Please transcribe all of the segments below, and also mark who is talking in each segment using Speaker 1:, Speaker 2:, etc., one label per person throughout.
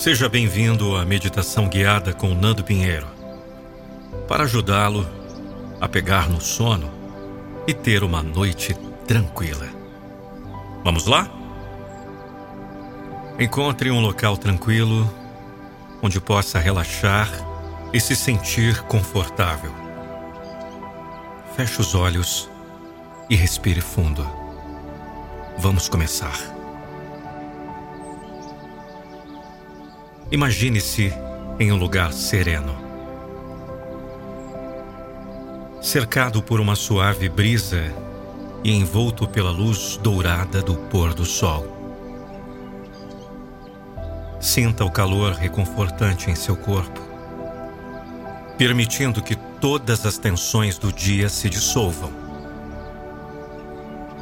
Speaker 1: Seja bem-vindo à meditação guiada com Nando Pinheiro, para ajudá-lo a pegar no sono e ter uma noite tranquila. Vamos lá? Encontre um local tranquilo onde possa relaxar e se sentir confortável. Feche os olhos e respire fundo. Vamos começar. Imagine-se em um lugar sereno. Cercado por uma suave brisa e envolto pela luz dourada do pôr do sol. Sinta o calor reconfortante em seu corpo, permitindo que todas as tensões do dia se dissolvam.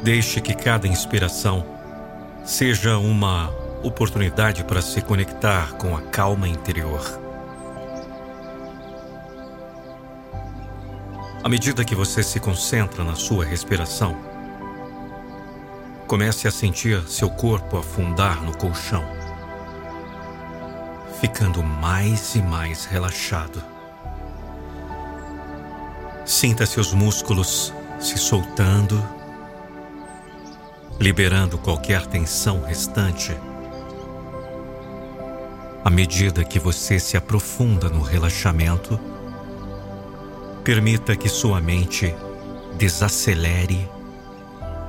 Speaker 1: Deixe que cada inspiração seja uma oportunidade para se conectar com a calma interior. À medida que você se concentra na sua respiração, comece a sentir seu corpo afundar no colchão, ficando mais e mais relaxado. Sinta seus músculos se soltando, liberando qualquer tensão restante à medida que você se aprofunda no relaxamento, permita que sua mente desacelere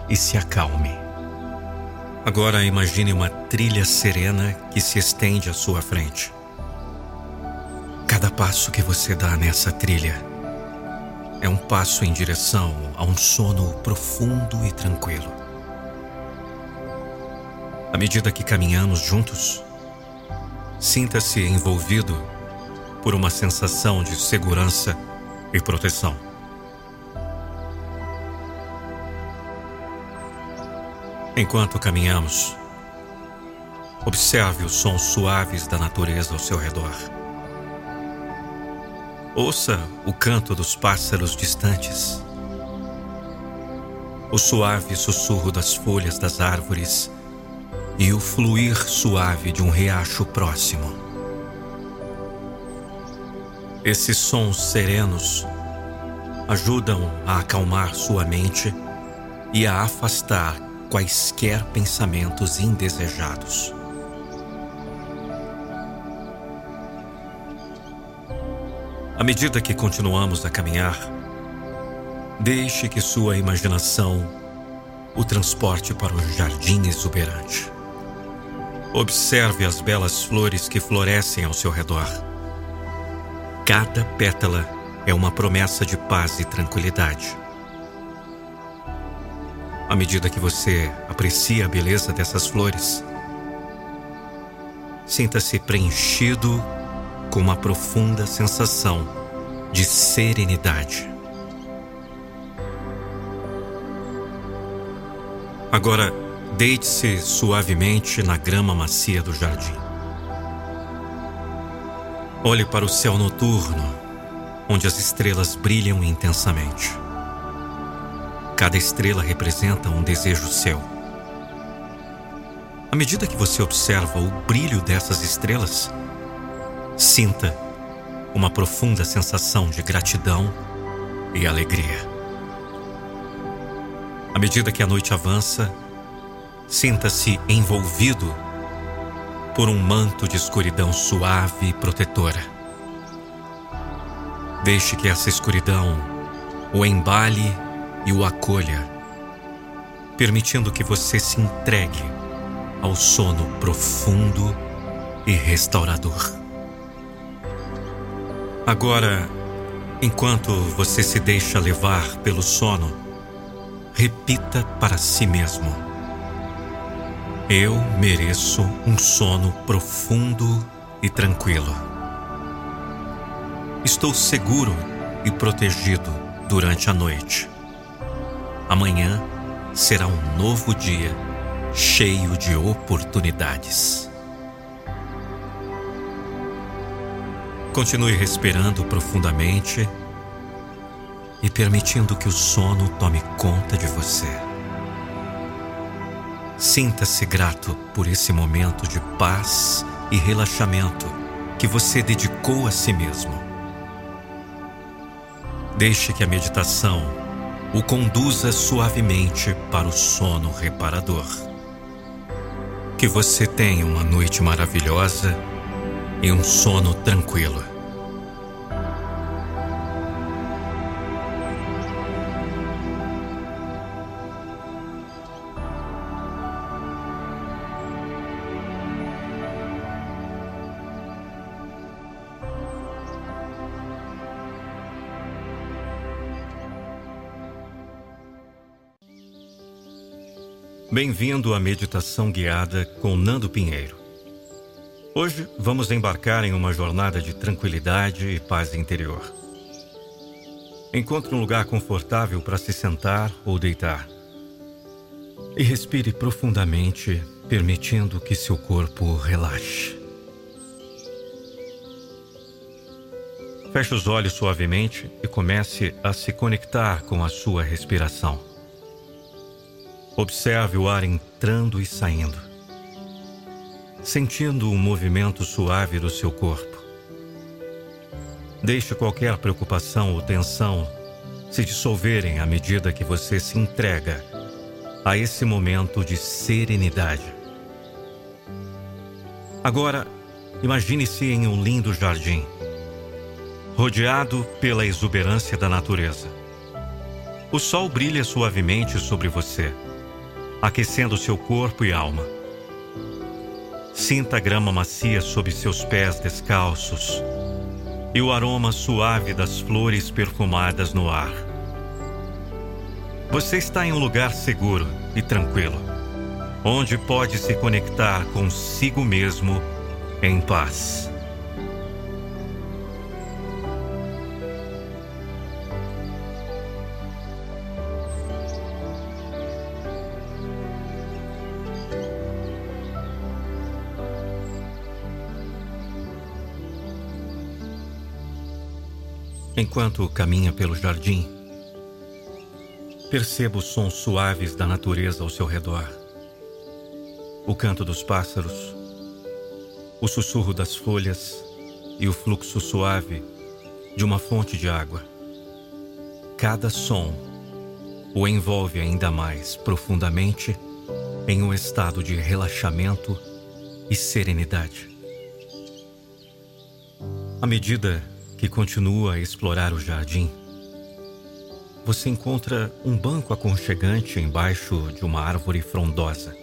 Speaker 1: e se acalme. Agora imagine uma trilha serena que se estende à sua frente. Cada passo que você dá nessa trilha é um passo em direção a um sono profundo e tranquilo. À medida que caminhamos juntos, Sinta-se envolvido por uma sensação de segurança e proteção. Enquanto caminhamos, observe os sons suaves da natureza ao seu redor. Ouça o canto dos pássaros distantes, o suave sussurro das folhas das árvores e o fluir suave de um riacho próximo. Esses sons serenos ajudam a acalmar sua mente e a afastar quaisquer pensamentos indesejados. À medida que continuamos a caminhar, deixe que sua imaginação o transporte para um jardim exuberante. Observe as belas flores que florescem ao seu redor. Cada pétala é uma promessa de paz e tranquilidade. À medida que você aprecia a beleza dessas flores, sinta-se preenchido com uma profunda sensação de serenidade. Agora, Deite-se suavemente na grama macia do jardim. Olhe para o céu noturno, onde as estrelas brilham intensamente. Cada estrela representa um desejo seu. À medida que você observa o brilho dessas estrelas, sinta uma profunda sensação de gratidão e alegria. À medida que a noite avança, Sinta-se envolvido por um manto de escuridão suave e protetora. Deixe que essa escuridão o embale e o acolha, permitindo que você se entregue ao sono profundo e restaurador. Agora, enquanto você se deixa levar pelo sono, repita para si mesmo eu mereço um sono profundo e tranquilo. Estou seguro e protegido durante a noite. Amanhã será um novo dia cheio de oportunidades. Continue respirando profundamente e permitindo que o sono tome conta de você. Sinta-se grato por esse momento de paz e relaxamento que você dedicou a si mesmo. Deixe que a meditação o conduza suavemente para o sono reparador. Que você tenha uma noite maravilhosa e um sono tranquilo. Bem-vindo à meditação guiada com Nando Pinheiro. Hoje vamos embarcar em uma jornada de tranquilidade e paz interior. Encontre um lugar confortável para se sentar ou deitar. E respire profundamente, permitindo que seu corpo relaxe. Feche os olhos suavemente e comece a se conectar com a sua respiração. Observe o ar entrando e saindo, sentindo o movimento suave do seu corpo. Deixe qualquer preocupação ou tensão se dissolverem à medida que você se entrega a esse momento de serenidade. Agora, imagine-se em um lindo jardim, rodeado pela exuberância da natureza. O sol brilha suavemente sobre você aquecendo seu corpo e alma. Sinta a grama macia sob seus pés descalços e o aroma suave das flores perfumadas no ar. Você está em um lugar seguro e tranquilo, onde pode se conectar consigo mesmo em paz. Enquanto caminha pelo jardim, perceba os sons suaves da natureza ao seu redor. O canto dos pássaros, o sussurro das folhas e o fluxo suave de uma fonte de água. Cada som o envolve ainda mais profundamente em um estado de relaxamento e serenidade. À medida que continua a explorar o jardim, você encontra um banco aconchegante embaixo de uma árvore frondosa.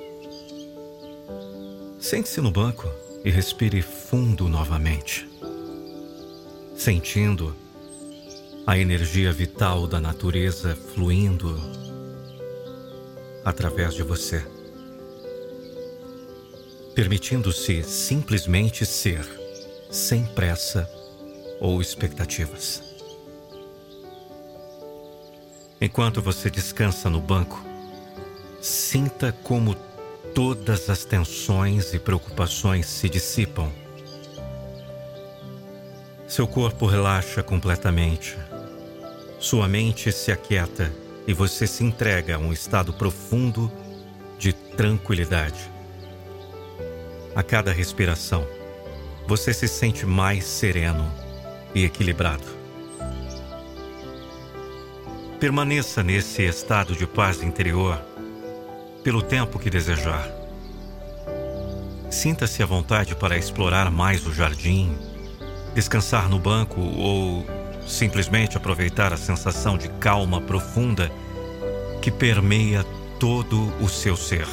Speaker 1: Sente-se no banco e respire fundo novamente, sentindo a energia vital da natureza fluindo através de você, permitindo-se simplesmente ser, sem pressa ou expectativas. Enquanto você descansa no banco, sinta como todas as tensões e preocupações se dissipam. Seu corpo relaxa completamente. Sua mente se aquieta e você se entrega a um estado profundo de tranquilidade. A cada respiração, você se sente mais sereno e equilibrado. Permaneça nesse estado de paz interior pelo tempo que desejar. Sinta-se à vontade para explorar mais o jardim, descansar no banco ou simplesmente aproveitar a sensação de calma profunda que permeia todo o seu ser.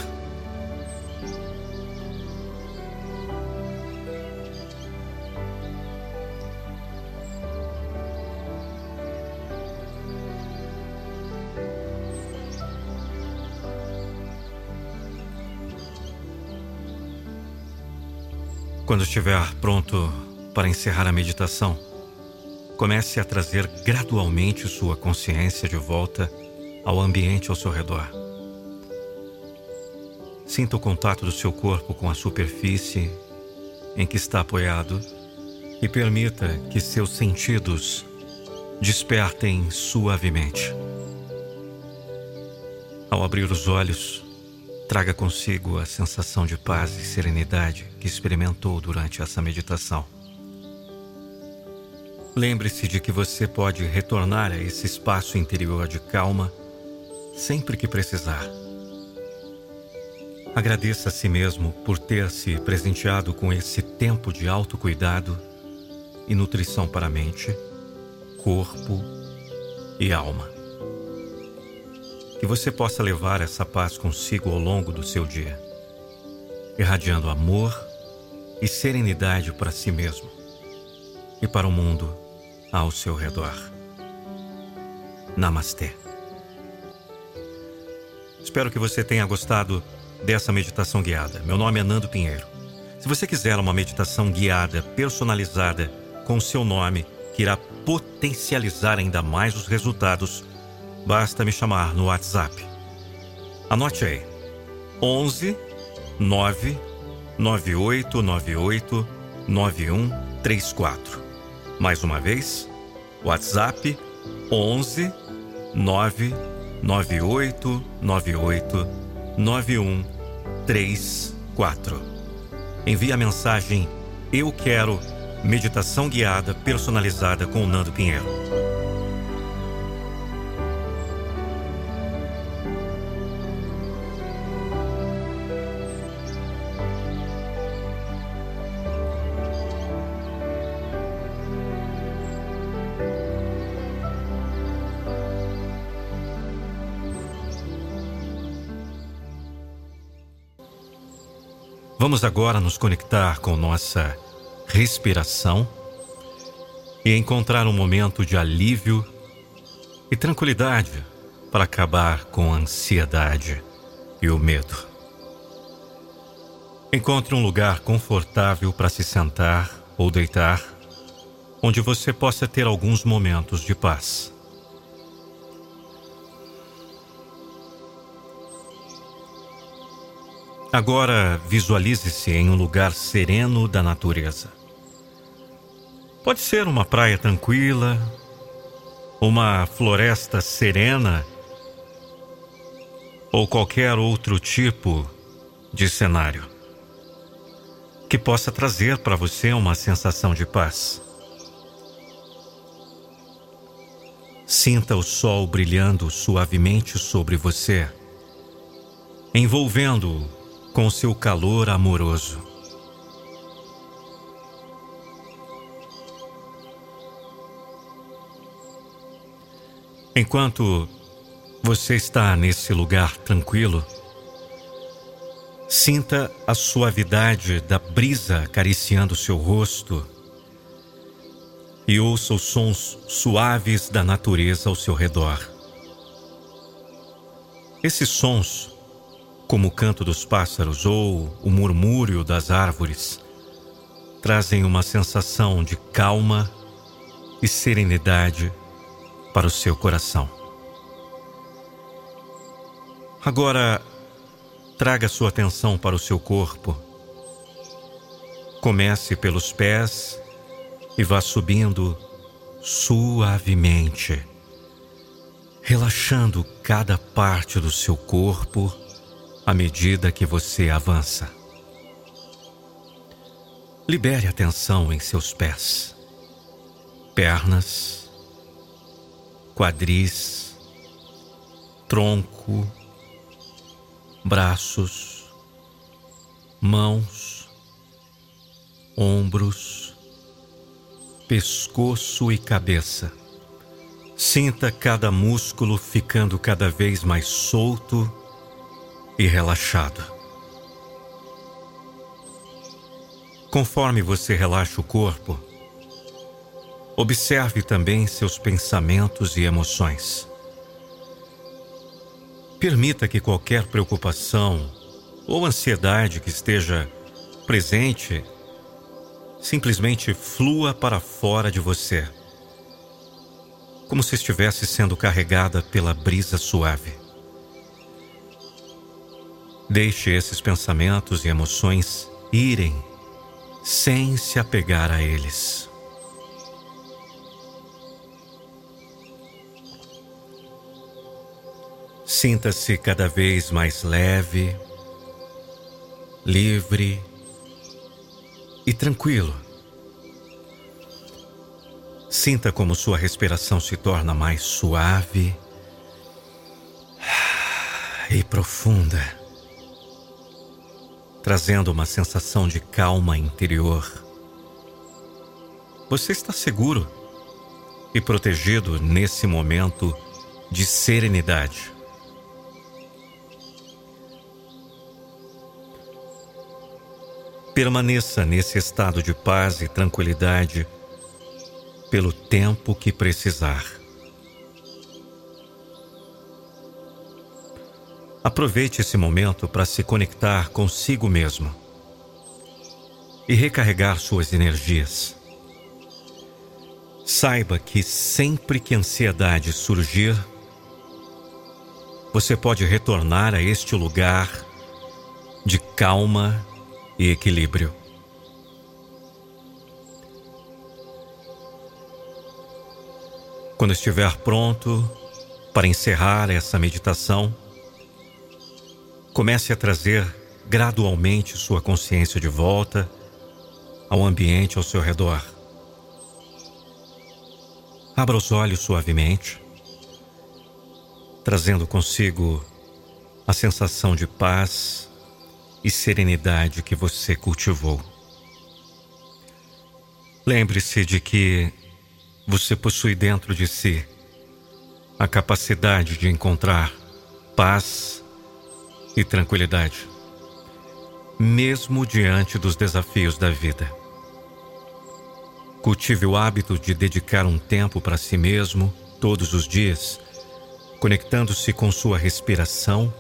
Speaker 1: Quando estiver pronto para encerrar a meditação, comece a trazer gradualmente sua consciência de volta ao ambiente ao seu redor. Sinta o contato do seu corpo com a superfície em que está apoiado e permita que seus sentidos despertem suavemente. Ao abrir os olhos, traga consigo a sensação de paz e serenidade que experimentou durante essa meditação. Lembre-se de que você pode retornar a esse espaço interior de calma sempre que precisar. Agradeça a si mesmo por ter se presenteado com esse tempo de autocuidado e nutrição para a mente, corpo e alma. Que você possa levar essa paz consigo ao longo do seu dia, irradiando amor e serenidade para si mesmo e para o mundo ao seu redor. Namastê. Espero que você tenha gostado dessa meditação guiada. Meu nome é Nando Pinheiro. Se você quiser uma meditação guiada, personalizada, com o seu nome, que irá potencializar ainda mais os resultados, basta me chamar no WhatsApp. Anote aí: 11 9 9898 9134. Mais uma vez, WhatsApp 11 9 9898 9134. Envie a mensagem Eu quero meditação guiada personalizada com o Nando Pinheiro. Vamos agora nos conectar com nossa respiração e encontrar um momento de alívio e tranquilidade para acabar com a ansiedade e o medo. Encontre um lugar confortável para se sentar ou deitar, onde você possa ter alguns momentos de paz. Agora visualize-se em um lugar sereno da natureza. Pode ser uma praia tranquila, uma floresta serena ou qualquer outro tipo de cenário que possa trazer para você uma sensação de paz. Sinta o sol brilhando suavemente sobre você, envolvendo-o com seu calor amoroso. Enquanto você está nesse lugar tranquilo, sinta a suavidade da brisa acariciando seu rosto e ouça os sons suaves da natureza ao seu redor. Esses sons como o canto dos pássaros ou o murmúrio das árvores, trazem uma sensação de calma e serenidade para o seu coração. Agora, traga sua atenção para o seu corpo. Comece pelos pés e vá subindo suavemente, relaxando cada parte do seu corpo à medida que você avança. Libere a tensão em seus pés, pernas, quadris, tronco, braços, mãos, ombros, pescoço e cabeça. Sinta cada músculo ficando cada vez mais solto e relaxado. Conforme você relaxa o corpo, observe também seus pensamentos e emoções. Permita que qualquer preocupação ou ansiedade que esteja presente simplesmente flua para fora de você, como se estivesse sendo carregada pela brisa suave. Deixe esses pensamentos e emoções irem sem se apegar a eles. Sinta-se cada vez mais leve livre e tranquilo. Sinta como sua respiração se torna mais suave e profunda, trazendo uma sensação de calma interior. Você está seguro e protegido nesse momento de serenidade. Permaneça nesse estado de paz e tranquilidade pelo tempo que precisar. Aproveite esse momento para se conectar consigo mesmo e recarregar suas energias. Saiba que sempre que a ansiedade surgir, você pode retornar a este lugar de calma e equilíbrio. Quando estiver pronto para encerrar essa meditação, comece a trazer gradualmente sua consciência de volta ao ambiente ao seu redor. Abra os olhos suavemente, trazendo consigo a sensação de paz e serenidade que você cultivou. Lembre-se de que você possui dentro de si a capacidade de encontrar paz e tranquilidade, mesmo diante dos desafios da vida. Cultive o hábito de dedicar um tempo para si mesmo todos os dias, conectando-se com sua respiração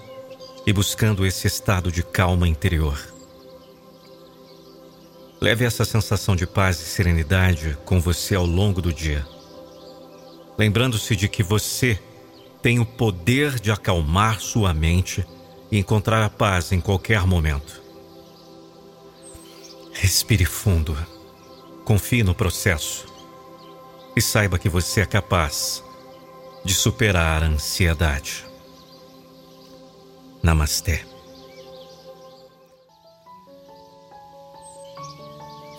Speaker 1: e buscando esse estado de calma interior. Leve essa sensação de paz e serenidade com você ao longo do dia, lembrando-se de que você tem o poder de acalmar sua mente e encontrar a paz em qualquer momento. Respire fundo Confie no processo e saiba que você é capaz de superar a ansiedade. Namastê.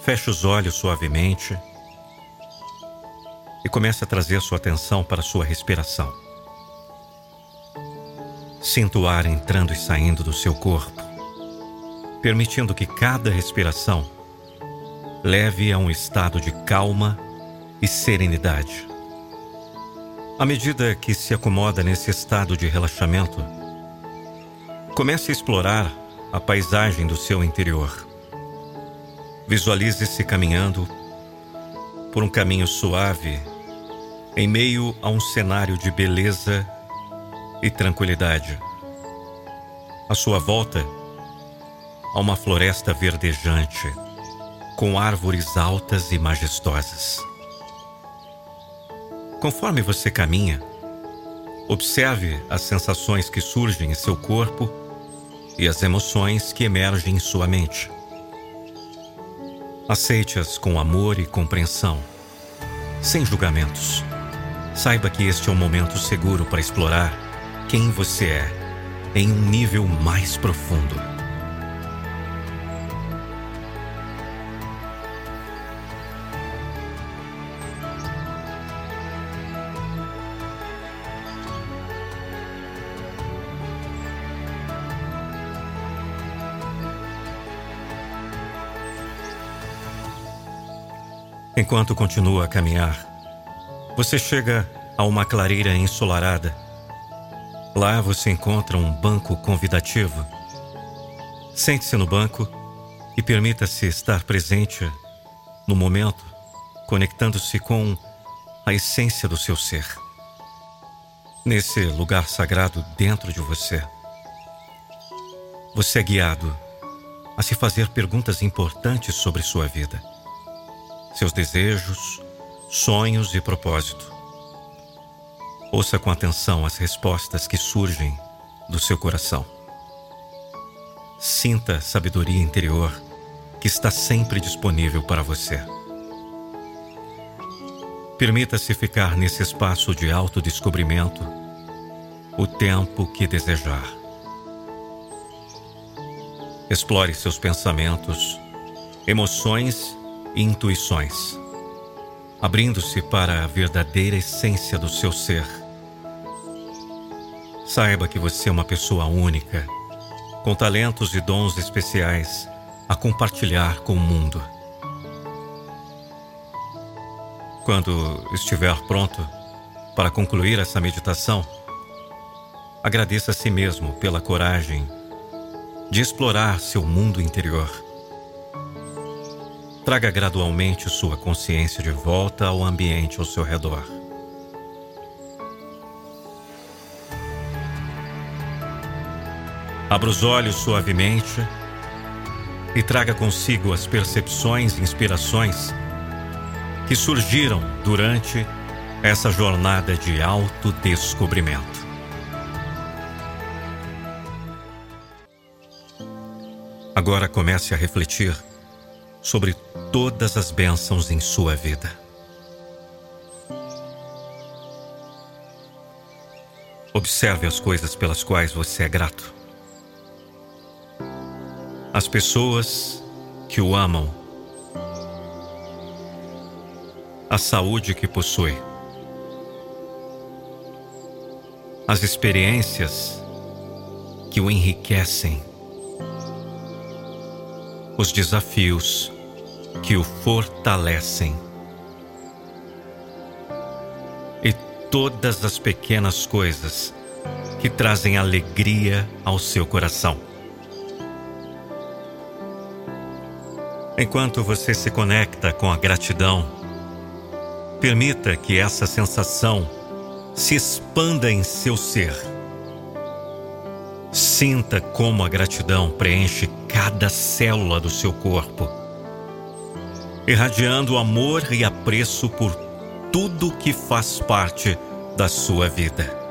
Speaker 1: Feche os olhos suavemente e comece a trazer sua atenção para sua respiração. Sinta o ar entrando e saindo do seu corpo, permitindo que cada respiração leve a um estado de calma e serenidade. À medida que se acomoda nesse estado de relaxamento, comece a explorar a paisagem do seu interior. Visualize-se caminhando por um caminho suave em meio a um cenário de beleza e tranquilidade. À sua volta, há uma floresta verdejante com árvores altas e majestosas. Conforme você caminha, observe as sensações que surgem em seu corpo e as emoções que emergem em sua mente. Aceite-as com amor e compreensão, sem julgamentos. Saiba que este é um momento seguro para explorar quem você é em um nível mais profundo. Enquanto continua a caminhar, você chega a uma clareira ensolarada. Lá você encontra um banco convidativo. Sente-se no banco e permita-se estar presente no momento, conectando-se com a essência do seu ser. Nesse lugar sagrado dentro de você, você é guiado a se fazer perguntas importantes sobre sua vida seus desejos, sonhos e propósito. Ouça com atenção as respostas que surgem do seu coração. Sinta a sabedoria interior que está sempre disponível para você. Permita-se ficar nesse espaço de autodescobrimento o tempo que desejar. Explore seus pensamentos, emoções e intuições, abrindo-se para a verdadeira essência do seu ser. Saiba que você é uma pessoa única, com talentos e dons especiais a compartilhar com o mundo. Quando estiver pronto para concluir essa meditação, agradeça a si mesmo pela coragem de explorar seu mundo interior. Traga gradualmente sua consciência de volta ao ambiente ao seu redor. Abra os olhos suavemente e traga consigo as percepções e inspirações que surgiram durante essa jornada de autodescobrimento. Agora comece a refletir sobre todas as bênçãos em sua vida. Observe as coisas pelas quais você é grato. As pessoas que o amam. A saúde que possui. As experiências que o enriquecem os desafios que o fortalecem. E todas as pequenas coisas que trazem alegria ao seu coração. Enquanto você se conecta com a gratidão, permita que essa sensação se expanda em seu ser Sinta como a gratidão preenche cada célula do seu corpo, irradiando amor e apreço por tudo que faz parte da sua vida.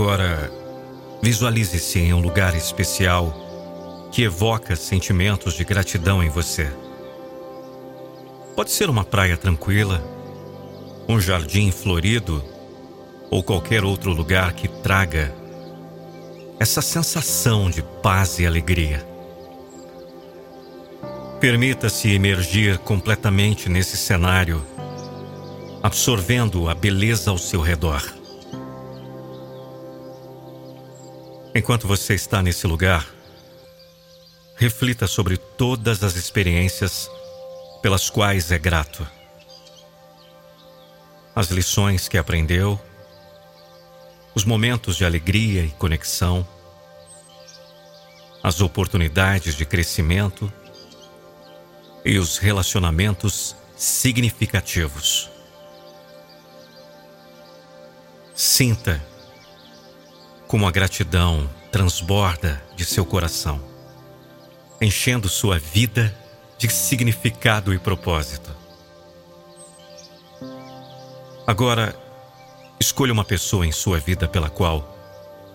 Speaker 1: Agora, visualize-se em um lugar especial que evoca sentimentos de gratidão em você. Pode ser uma praia tranquila, um jardim florido ou qualquer outro lugar que traga essa sensação de paz e alegria. Permita-se emergir completamente nesse cenário, absorvendo a beleza ao seu redor. Enquanto você está nesse lugar, reflita sobre todas as experiências pelas quais é grato. As lições que aprendeu, os momentos de alegria e conexão, as oportunidades de crescimento e os relacionamentos significativos. Sinta como a gratidão transborda de seu coração, enchendo sua vida de significado e propósito. Agora, escolha uma pessoa em sua vida pela qual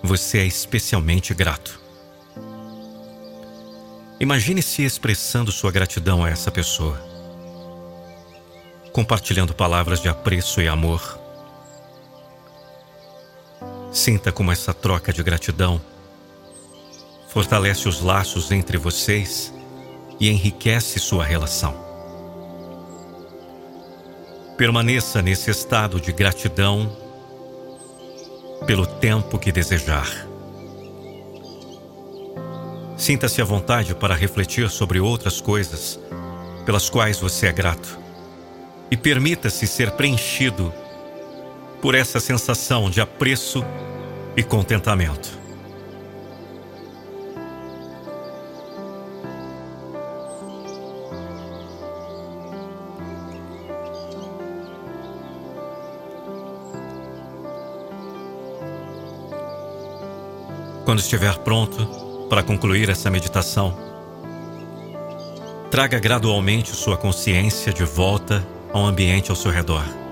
Speaker 1: você é especialmente grato. Imagine-se expressando sua gratidão a essa pessoa, compartilhando palavras de apreço e amor Sinta como essa troca de gratidão fortalece os laços entre vocês e enriquece sua relação. Permaneça nesse estado de gratidão pelo tempo que desejar. Sinta-se à vontade para refletir sobre outras coisas pelas quais você é grato e permita-se ser preenchido por essa sensação de apreço e contentamento. Quando estiver pronto para concluir essa meditação, traga gradualmente sua consciência de volta ao ambiente ao seu redor.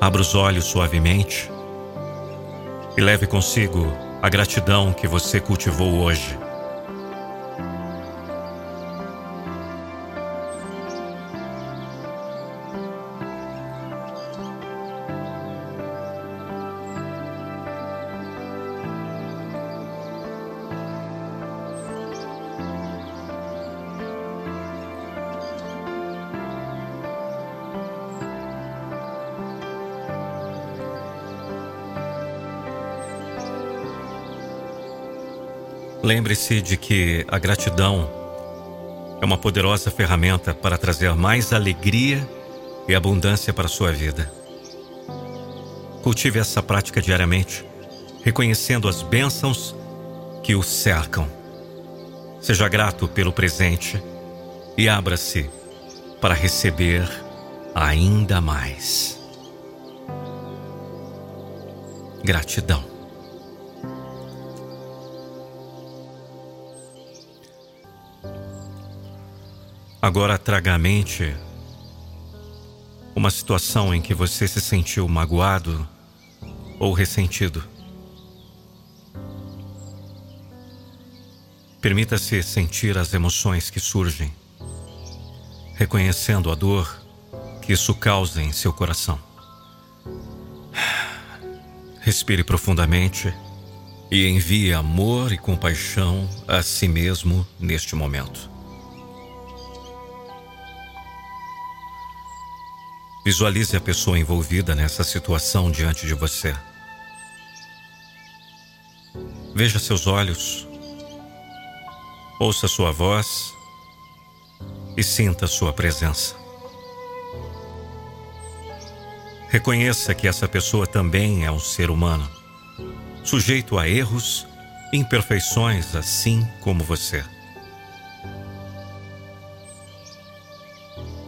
Speaker 1: Abra os olhos suavemente e leve consigo a gratidão que você cultivou hoje. Lembre-se de que a gratidão é uma poderosa ferramenta para trazer mais alegria e abundância para a sua vida. Cultive essa prática diariamente, reconhecendo as bênçãos que o cercam. Seja grato pelo presente e abra-se para receber ainda mais. Gratidão. Agora traga à mente uma situação em que você se sentiu magoado ou ressentido. Permita-se sentir as emoções que surgem, reconhecendo a dor que isso causa em seu coração. Respire profundamente e envie amor e compaixão a si mesmo neste momento. Visualize a pessoa envolvida nessa situação diante de você. Veja seus olhos, ouça sua voz e sinta sua presença. Reconheça que essa pessoa também é um ser humano, sujeito a erros e imperfeições, assim como você.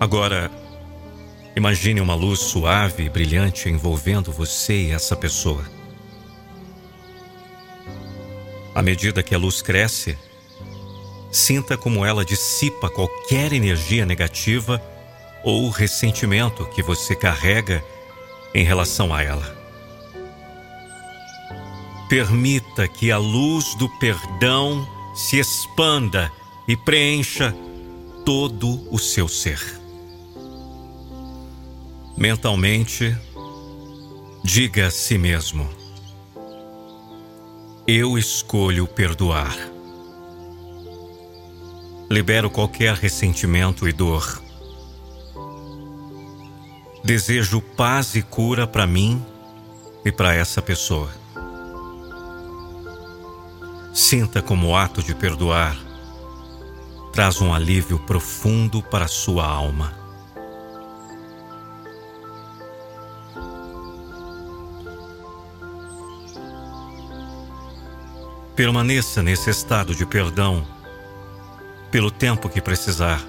Speaker 1: Agora, Imagine uma luz suave e brilhante envolvendo você e essa pessoa. À medida que a luz cresce, sinta como ela dissipa qualquer energia negativa ou ressentimento que você carrega em relação a ela. Permita que a luz do perdão se expanda e preencha todo o seu ser. Mentalmente, diga a si mesmo: Eu escolho perdoar. Libero qualquer ressentimento e dor. Desejo paz e cura para mim e para essa pessoa. Sinta como o ato de perdoar traz um alívio profundo para sua alma. Permaneça nesse estado de perdão pelo tempo que precisar.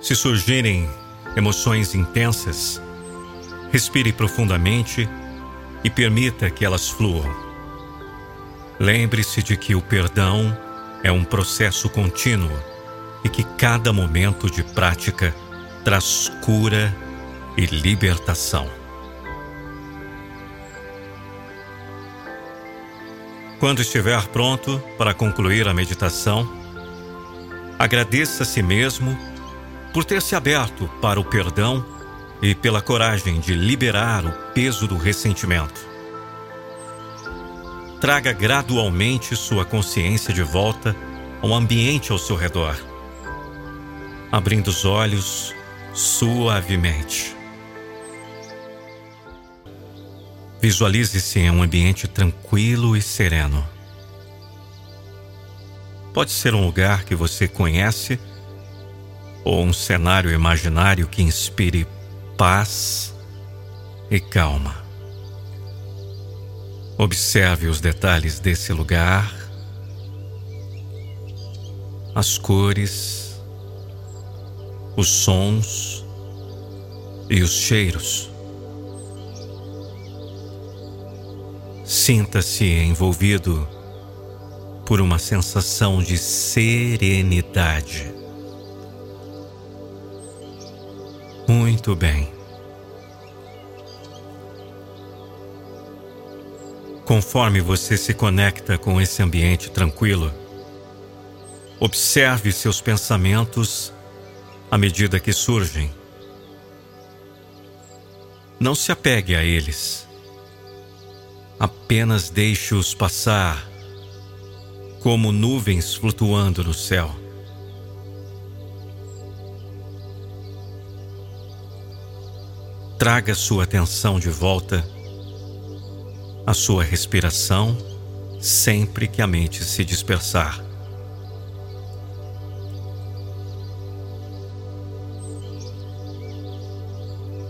Speaker 1: Se surgirem emoções intensas, respire profundamente e permita que elas fluam. Lembre-se de que o perdão é um processo contínuo e que cada momento de prática traz cura e libertação. Quando estiver pronto para concluir a meditação, agradeça a si mesmo por ter se aberto para o perdão e pela coragem de liberar o peso do ressentimento. Traga gradualmente sua consciência de volta ao ambiente ao seu redor, abrindo os olhos suavemente. Visualize-se em um ambiente tranquilo e sereno. Pode ser um lugar que você conhece ou um cenário imaginário que inspire paz e calma. Observe os detalhes desse lugar, as cores, os sons e os cheiros. Sinta-se envolvido por uma sensação de serenidade. Muito bem. Conforme você se conecta com esse ambiente tranquilo, observe seus pensamentos à medida que surgem. Não se apegue a eles. Apenas deixe-os passar como nuvens flutuando no céu. Traga sua atenção de volta à sua respiração sempre que a mente se dispersar.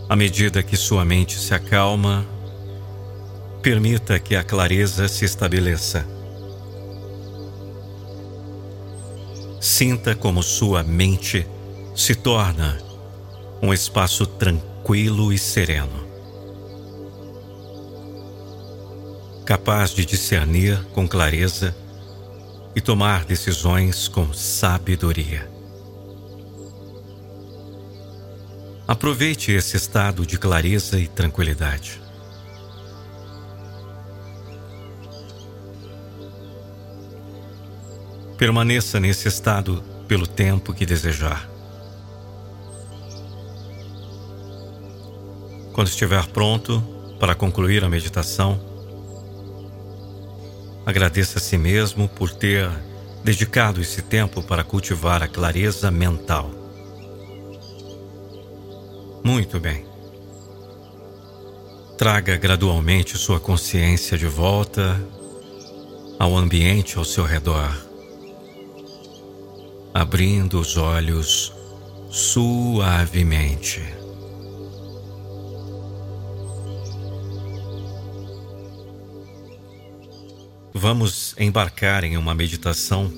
Speaker 1: À medida que sua mente se acalma, permita que a clareza se estabeleça. Sinta como sua mente se torna um espaço tranquilo e sereno. Capaz de discernir com clareza e tomar decisões com sabedoria. Aproveite esse estado de clareza e tranquilidade. Permaneça nesse estado pelo tempo que desejar. Quando estiver pronto para concluir a meditação, agradeça a si mesmo por ter dedicado esse tempo para cultivar a clareza mental. Muito bem. Traga gradualmente sua consciência de volta ao ambiente ao seu redor, abrindo os olhos suavemente. Vamos embarcar em uma meditação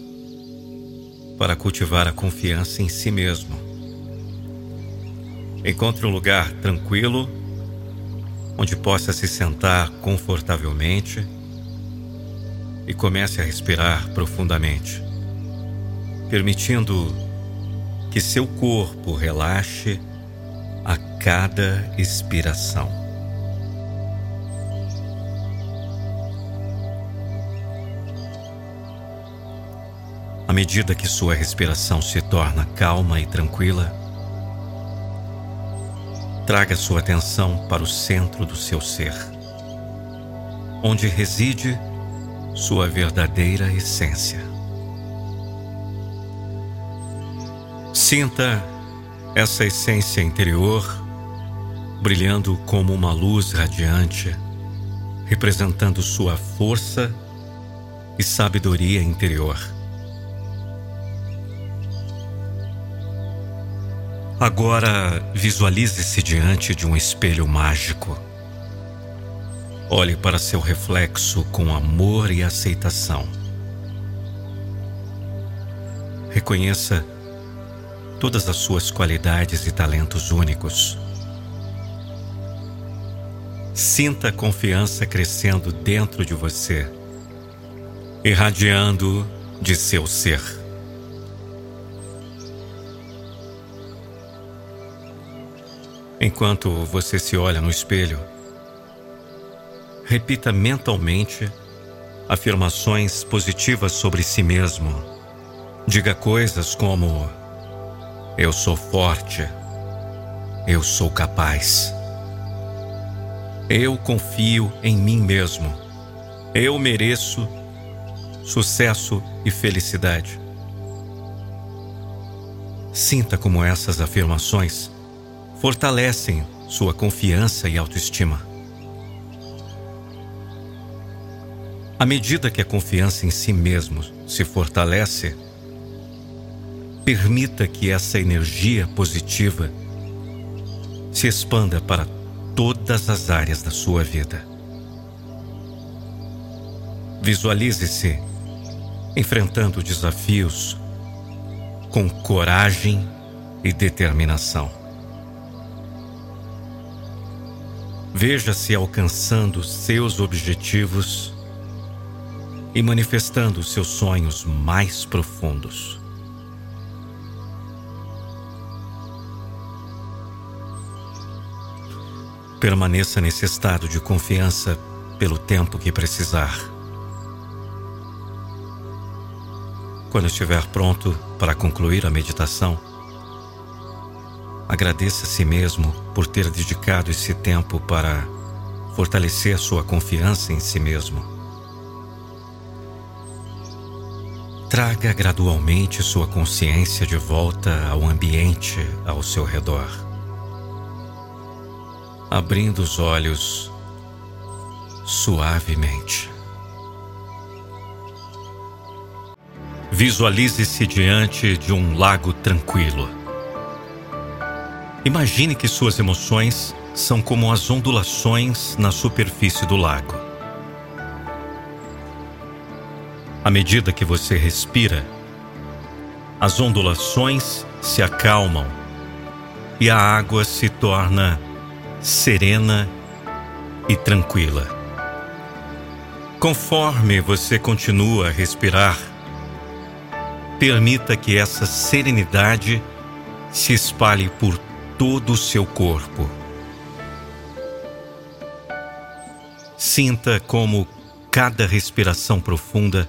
Speaker 1: para cultivar a confiança em si mesmo. Encontre um lugar tranquilo onde possa se sentar confortavelmente e comece a respirar profundamente, permitindo que seu corpo relaxe a cada expiração. À medida que sua respiração se torna calma e tranquila, Traga sua atenção para o centro do seu ser, onde reside sua verdadeira essência. Sinta essa essência interior brilhando como uma luz radiante, representando sua força e sabedoria interior. Agora visualize-se diante de um espelho mágico. Olhe para seu reflexo com amor e aceitação. Reconheça todas as suas qualidades e talentos únicos. Sinta a confiança crescendo dentro de você, irradiando de seu ser. Enquanto você se olha no espelho, repita mentalmente afirmações positivas sobre si mesmo. Diga coisas como: Eu sou forte, eu sou capaz, eu confio em mim mesmo, eu mereço sucesso e felicidade. Sinta como essas afirmações fortalecem sua confiança e autoestima. À medida que a confiança em si mesmo se fortalece, permita que essa energia positiva se expanda para todas as áreas da sua vida. Visualize-se enfrentando desafios com coragem e determinação. Veja-se alcançando seus objetivos e manifestando seus sonhos mais profundos. Permaneça nesse estado de confiança pelo tempo que precisar. Quando estiver pronto para concluir a meditação, agradeça a si mesmo por ter dedicado esse tempo para fortalecer sua confiança em si mesmo. Traga gradualmente sua consciência de volta ao ambiente ao seu redor abrindo os olhos suavemente. Visualize-se diante de um lago tranquilo. Imagine que suas emoções são como as ondulações na superfície do lago. À medida que você respira, as ondulações se acalmam e a água se torna serena e tranquila. Conforme você continua a respirar, permita que essa serenidade se espalhe por todo o seu corpo. Sinta como cada respiração profunda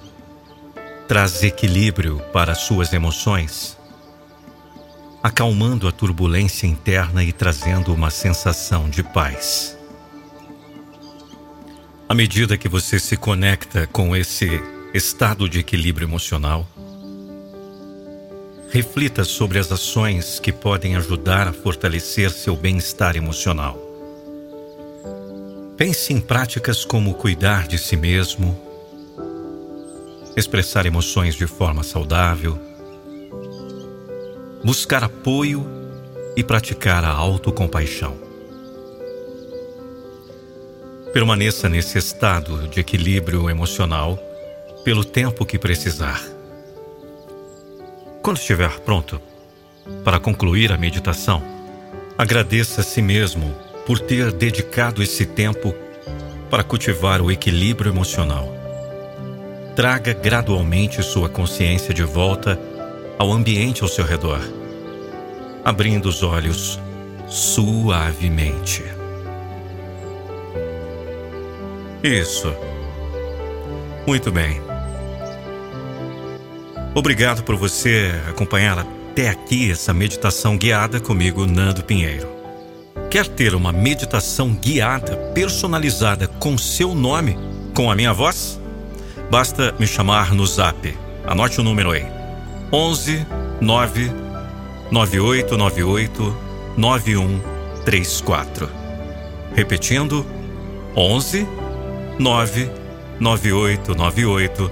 Speaker 1: traz equilíbrio para suas emoções acalmando a turbulência interna e trazendo uma sensação de paz. À medida que você se conecta com esse estado de equilíbrio emocional, reflita sobre as ações que podem ajudar a fortalecer seu bem-estar emocional. Pense em práticas como cuidar de si mesmo, expressar emoções de forma saudável, buscar apoio e praticar a autocompaixão. Permaneça nesse estado de equilíbrio emocional pelo tempo que precisar. Quando estiver pronto para concluir a meditação, agradeça a si mesmo por ter dedicado esse tempo para cultivar o equilíbrio emocional. Traga gradualmente sua consciência de volta ao ambiente ao seu redor, abrindo os olhos suavemente. Isso. Muito bem. Obrigado por você acompanhar até aqui essa meditação guiada comigo, Nando Pinheiro. Quer ter uma meditação guiada, personalizada com seu nome, com a minha voz? Basta me chamar no zap. Anote o número aí. 11 9 9898 9134. Repetindo, 11 9 9898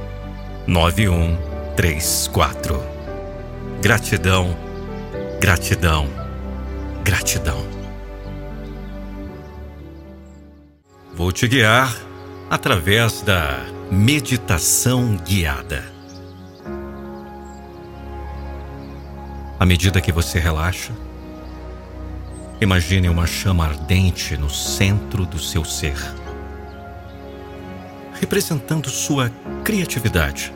Speaker 1: 9134. Gratidão, gratidão, gratidão. Vou te guiar através da meditação guiada. À medida que você relaxa, imagine uma chama ardente no centro do seu ser, representando sua criatividade.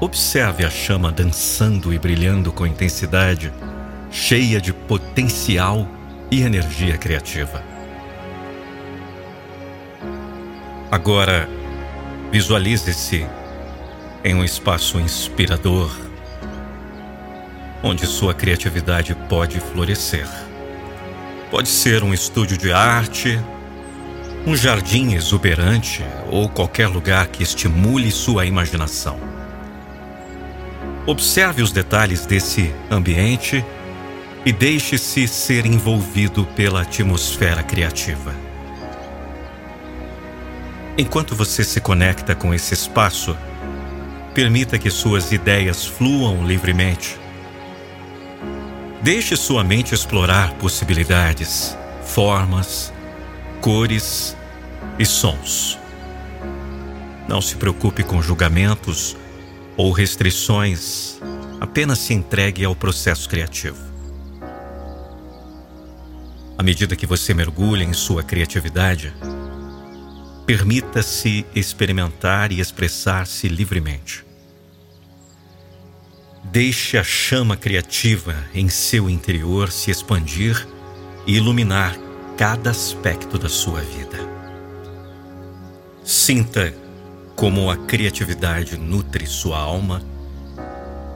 Speaker 1: Observe a chama dançando e brilhando com intensidade, cheia de potencial e energia criativa. Agora, visualize-se em um espaço inspirador onde sua criatividade pode florescer. Pode ser um estúdio de arte, um jardim exuberante ou qualquer lugar que estimule sua imaginação. Observe os detalhes desse ambiente e deixe-se ser envolvido pela atmosfera criativa. Enquanto você se conecta com esse espaço, permita que suas ideias fluam livremente Deixe sua mente explorar possibilidades, formas, cores e sons. Não se preocupe com julgamentos ou restrições, apenas se entregue ao processo criativo. À medida que você mergulha em sua criatividade, permita-se experimentar e expressar-se livremente. Deixe a chama criativa em seu interior se expandir e iluminar cada aspecto da sua vida. Sinta como a criatividade nutre sua alma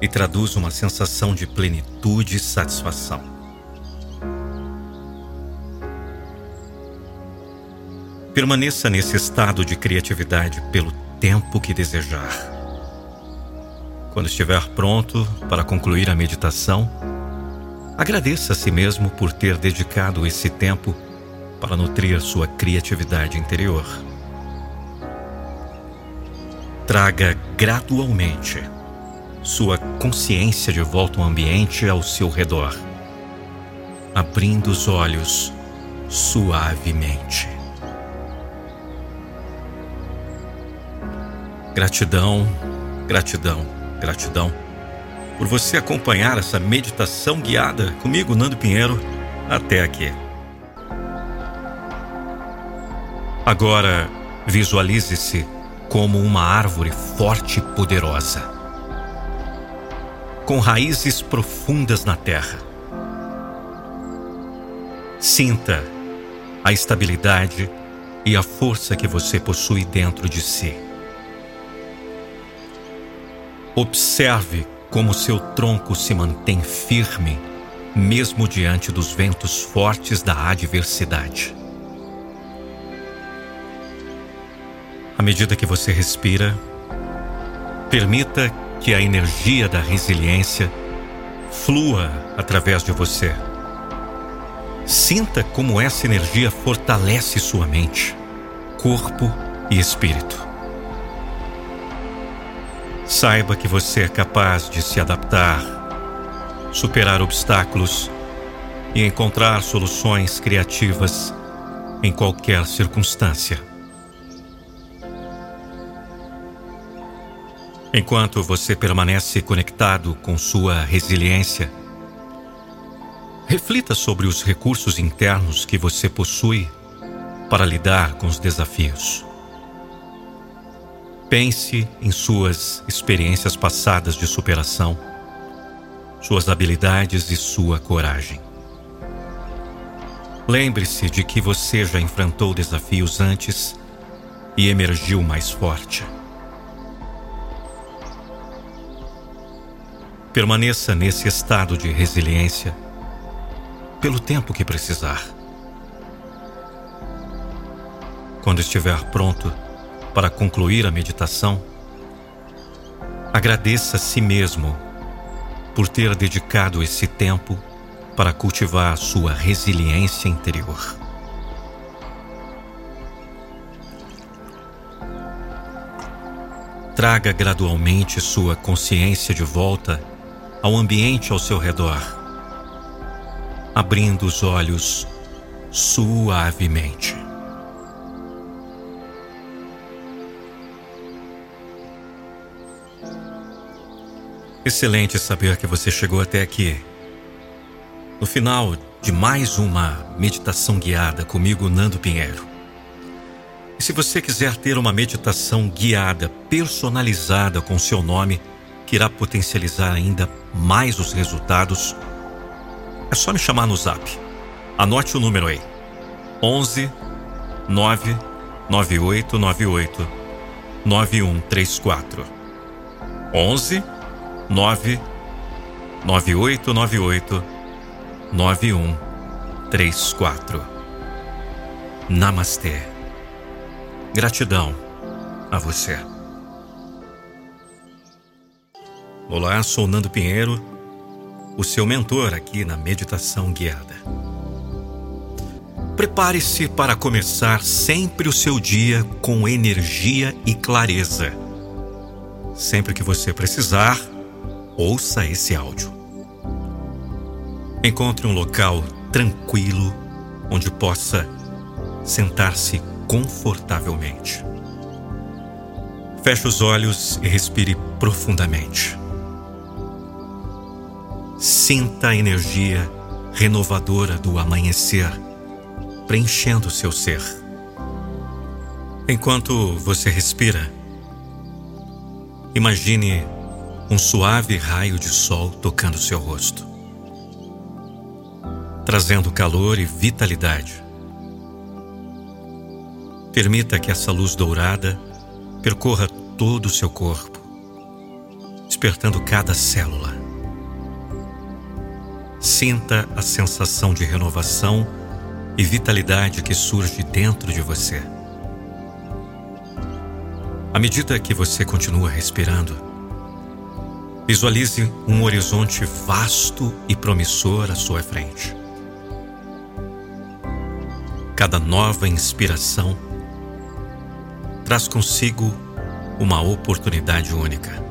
Speaker 1: e traduz uma sensação de plenitude e satisfação. Permaneça nesse estado de criatividade pelo tempo que desejar. Quando estiver pronto para concluir a meditação, agradeça a si mesmo por ter dedicado esse tempo para nutrir sua criatividade interior. Traga gradualmente sua consciência de volta ao ambiente ao seu redor, abrindo os olhos suavemente. Gratidão, gratidão, gratidão por você acompanhar essa meditação guiada comigo, Nando Pinheiro, até aqui. Agora, visualize-se como uma árvore forte e poderosa, com raízes profundas na terra. Sinta a estabilidade e a força que você possui dentro de si. Observe como seu tronco se mantém firme, mesmo diante dos ventos fortes da adversidade. À medida que você respira, permita que a energia da resiliência flua através de você. Sinta como essa energia fortalece sua mente, corpo e espírito. Saiba que você é capaz de se adaptar, superar obstáculos e encontrar soluções criativas em qualquer circunstância. Enquanto você permanece conectado com sua resiliência, reflita sobre os recursos internos que você possui para lidar com os desafios. Pense em suas experiências passadas de superação, suas habilidades e sua coragem. Lembre-se de que você já enfrentou desafios antes e emergiu mais forte. Permaneça nesse estado de resiliência pelo tempo que precisar. Quando estiver pronto para concluir a meditação, agradeça a si mesmo por ter dedicado esse tempo para cultivar sua resiliência interior. Traga gradualmente sua consciência de volta ao ambiente ao seu redor, abrindo os olhos suavemente. Excelente saber que você chegou até aqui. No final de mais uma meditação guiada comigo, Nando Pinheiro. E se você quiser ter uma meditação guiada, personalizada com seu nome, que irá potencializar ainda mais os resultados, é só me chamar no zap. Anote o número aí: 11 9 9898 9134. 11 9 9898 9134. Namastê. Gratidão a você. Olá, sou Nando Pinheiro, o seu mentor aqui na meditação guiada. Prepare-se para começar sempre o seu dia com energia e clareza. Sempre que você precisar, ouça esse áudio. Encontre um local tranquilo onde possa sentar-se confortavelmente. Feche os olhos e respire profundamente. Sinta a energia renovadora do amanhecer preenchendo seu ser. Enquanto você respira, imagine um suave raio de sol tocando seu rosto, trazendo calor e vitalidade. Permita que essa luz dourada percorra todo o seu corpo, despertando cada célula. Sinta a sensação de renovação e vitalidade que surge dentro de você. À medida que você continua respirando, visualize um horizonte vasto e promissor à sua frente. Cada nova inspiração traz consigo uma oportunidade única.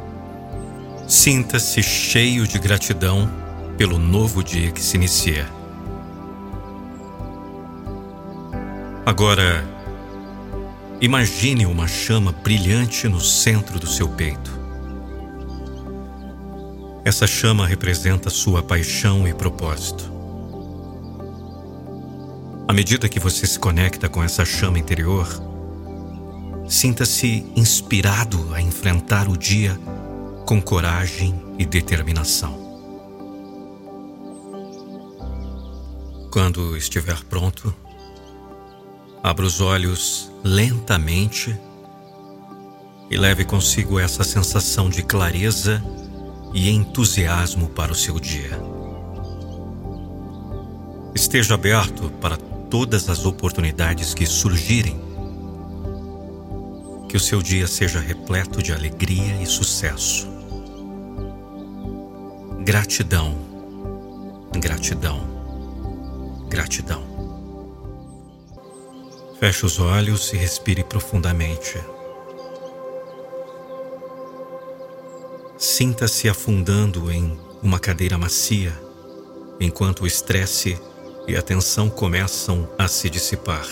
Speaker 1: Sinta-se cheio de gratidão pelo novo dia que se inicia. Agora, imagine uma chama brilhante no centro do seu peito. Essa chama representa sua paixão e propósito. À medida que você se conecta com essa chama interior, sinta-se inspirado a enfrentar o dia com coragem e determinação. Quando estiver pronto, Abra os olhos lentamente e leve consigo essa sensação de clareza e entusiasmo para o seu dia. Esteja aberto para todas as oportunidades que surgirem. Que o seu dia seja repleto de alegria e sucesso. Gratidão, gratidão, gratidão. Feche os olhos e respire profundamente. Sinta-se afundando em uma cadeira macia, enquanto o estresse e a tensão começam a se dissipar.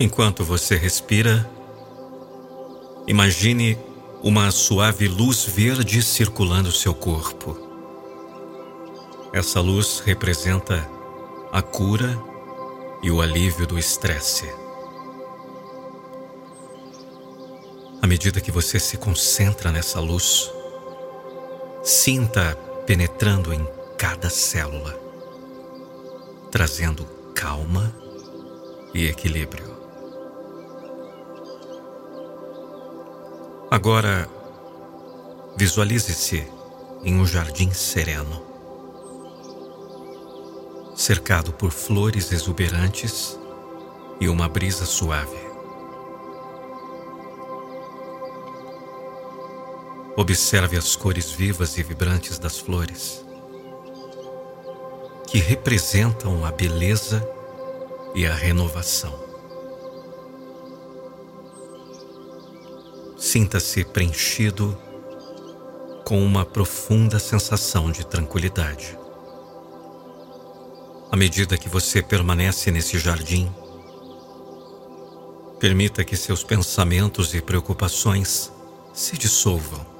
Speaker 1: Enquanto você respira, imagine uma suave luz verde circulando seu corpo. Essa luz representa a cura e o alívio do estresse. Medida que você se concentra nessa luz, sinta penetrando em cada célula, trazendo calma e equilíbrio. Agora, visualize-se em um jardim sereno cercado por flores exuberantes e uma brisa suave. Observe as cores vivas e vibrantes das flores, que representam a beleza e a renovação. Sinta-se preenchido com uma profunda sensação de tranquilidade. À medida que você permanece nesse jardim, permita que seus pensamentos e preocupações se dissolvam.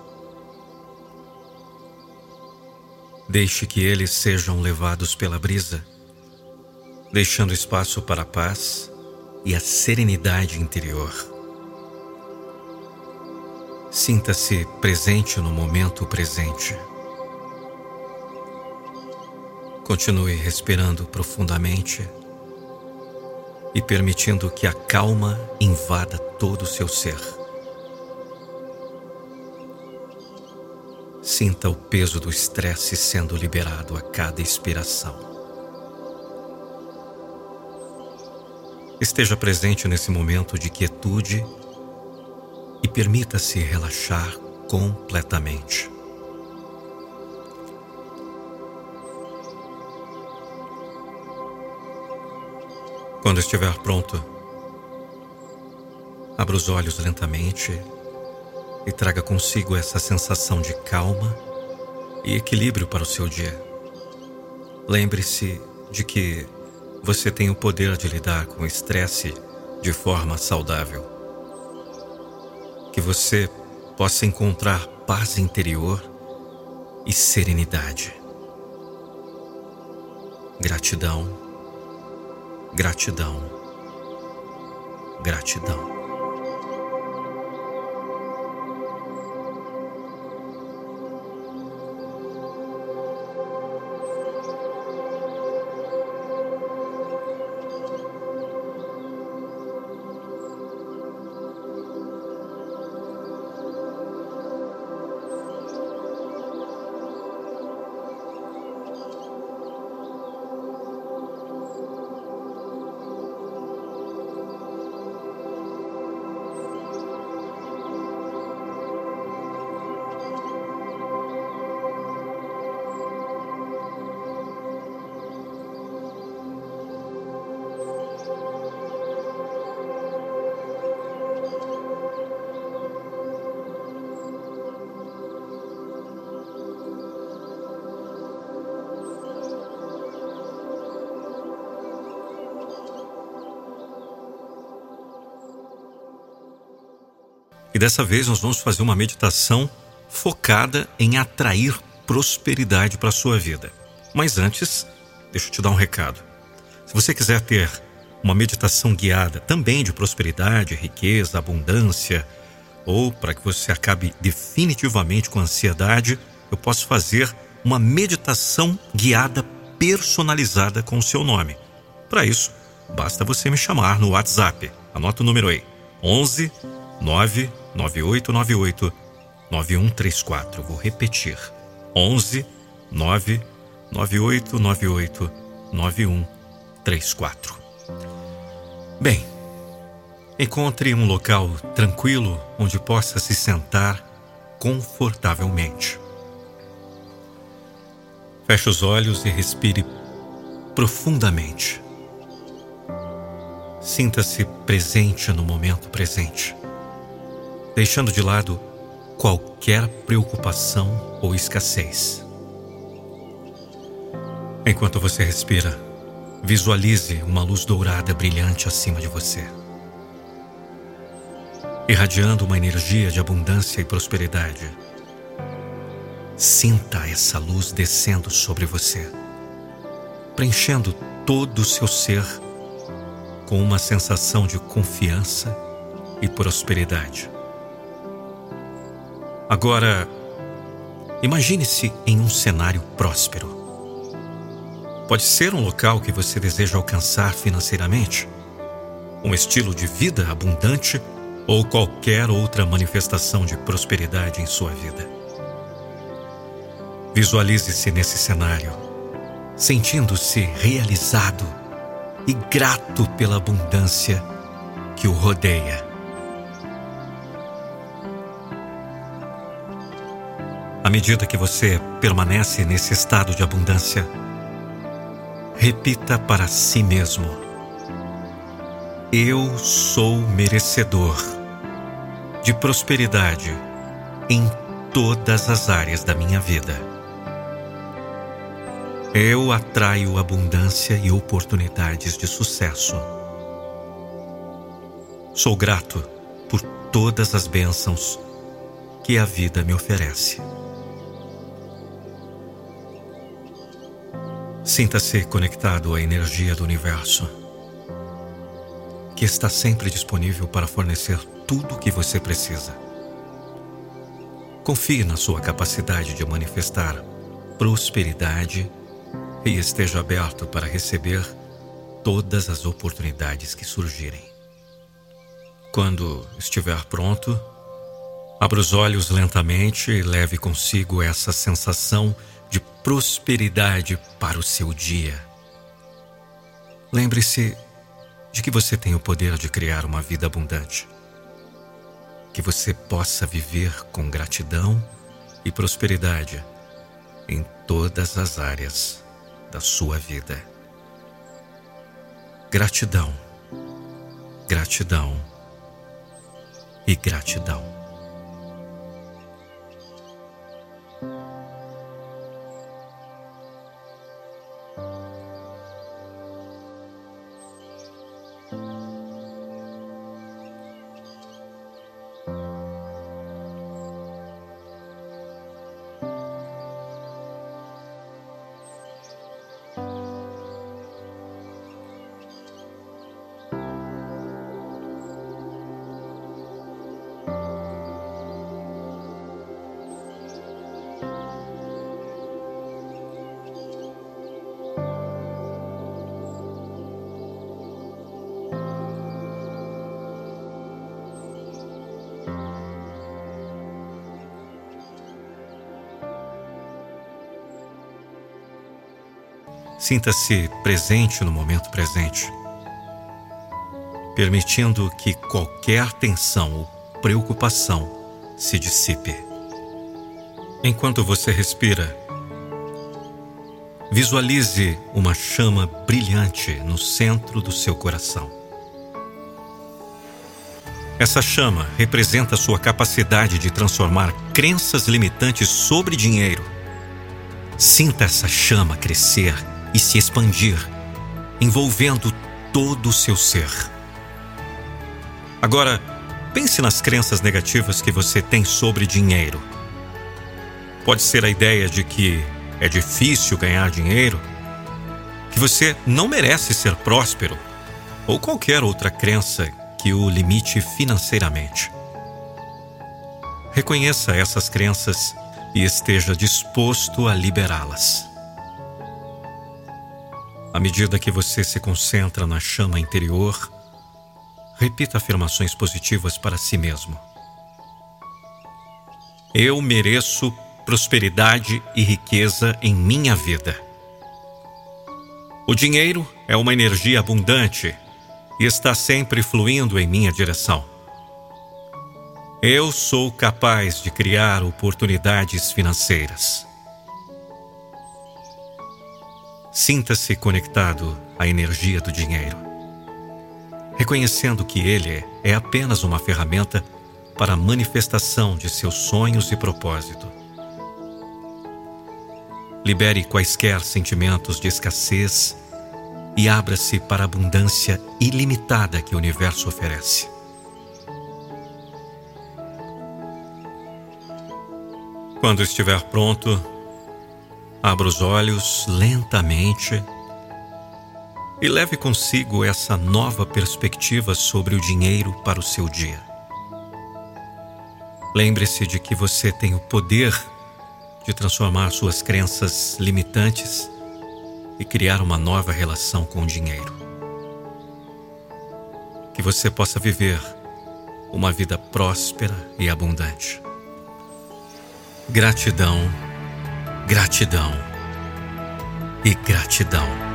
Speaker 1: Deixe que eles sejam levados pela brisa, deixando espaço para a paz e a serenidade interior. Sinta-se presente no momento presente. Continue respirando profundamente e permitindo que a calma invada todo o seu ser. Sinta o peso do estresse sendo liberado a cada expiração. Esteja presente nesse momento de quietude e permita-se relaxar completamente. Quando estiver pronto, abra os olhos lentamente e traga consigo essa sensação de calma e equilíbrio para o seu dia. Lembre-se de que você tem o poder de lidar com o estresse de forma saudável. Que você possa encontrar paz interior e serenidade. Gratidão Gratidão. Gratidão. Dessa vez nós vamos fazer uma meditação focada em atrair prosperidade para a sua vida. Mas antes, deixa eu te dar um recado. Se você quiser ter uma meditação guiada também de prosperidade, riqueza, abundância, ou para que você acabe definitivamente com a ansiedade, eu posso fazer uma meditação guiada personalizada com o seu nome. Para isso, basta você me chamar no WhatsApp. Anota o número aí: 11 9 9898 9134. Vou repetir. 11 9 9898 9134. Bem, encontre um local tranquilo onde possa se sentar confortavelmente. Feche os olhos e respire profundamente. Sinta-se presente no momento presente deixando de lado qualquer preocupação ou escassez. Enquanto você respira, visualize uma luz dourada brilhante acima de você, irradiando uma energia de abundância e prosperidade. Sinta essa luz descendo sobre você, preenchendo todo o seu ser com uma sensação de confiança e prosperidade. Agora, imagine-se em um cenário próspero. Pode ser um local que você deseja alcançar financeiramente, um estilo de vida abundante ou qualquer outra manifestação de prosperidade em sua vida. Visualize-se nesse cenário, sentindo-se realizado e grato pela abundância que o rodeia. À medida que você permanece nesse estado de abundância, repita para si mesmo: Eu sou merecedor de prosperidade em todas as áreas da minha vida. Eu atraio abundância e oportunidades de sucesso. Sou grato por todas as bênçãos que a vida me oferece. Sinta-se conectado à energia do universo, que está sempre disponível para fornecer tudo o que você precisa. Confie na sua capacidade de manifestar prosperidade e esteja aberto para receber todas as oportunidades que surgirem. Quando estiver pronto, abra os olhos lentamente e leve consigo essa sensação prosperidade para o seu dia. Lembre-se de que você tem o poder de criar uma vida abundante. Que você possa viver com gratidão e prosperidade em todas as áreas da sua vida. Gratidão, gratidão e gratidão. Sinta-se presente no momento presente, permitindo que qualquer tensão ou preocupação se dissipe. Enquanto você respira, visualize uma chama brilhante no centro do seu coração. Essa chama representa sua capacidade de transformar crenças limitantes sobre dinheiro. Sinta essa chama crescer e se expandir, envolvendo todo o seu ser. Agora, pense nas crenças negativas que você tem sobre dinheiro. Pode ser a ideia de que é difícil ganhar dinheiro, que você não merece ser próspero, ou qualquer outra crença que o limite financeiramente. Reconheça essas crenças e esteja disposto a liberá-las. À medida que você se concentra na chama interior, repita afirmações positivas para si mesmo. Eu mereço prosperidade e riqueza em minha vida. O dinheiro é uma energia abundante e está sempre fluindo em minha direção. Eu sou capaz de criar oportunidades financeiras. Sinta-se conectado à energia do dinheiro, reconhecendo que ele é apenas uma ferramenta para a manifestação de seus sonhos e propósito. Libere quaisquer sentimentos de escassez e abra-se para a abundância ilimitada que o universo oferece. Quando estiver pronto, abra os olhos lentamente e leve consigo essa nova perspectiva sobre o dinheiro para o seu dia. Lembre-se de que você tem o poder de transformar suas crenças limitantes e criar uma nova relação com o dinheiro. Que você possa viver uma vida próspera e abundante. Gratidão, gratidão e gratidão.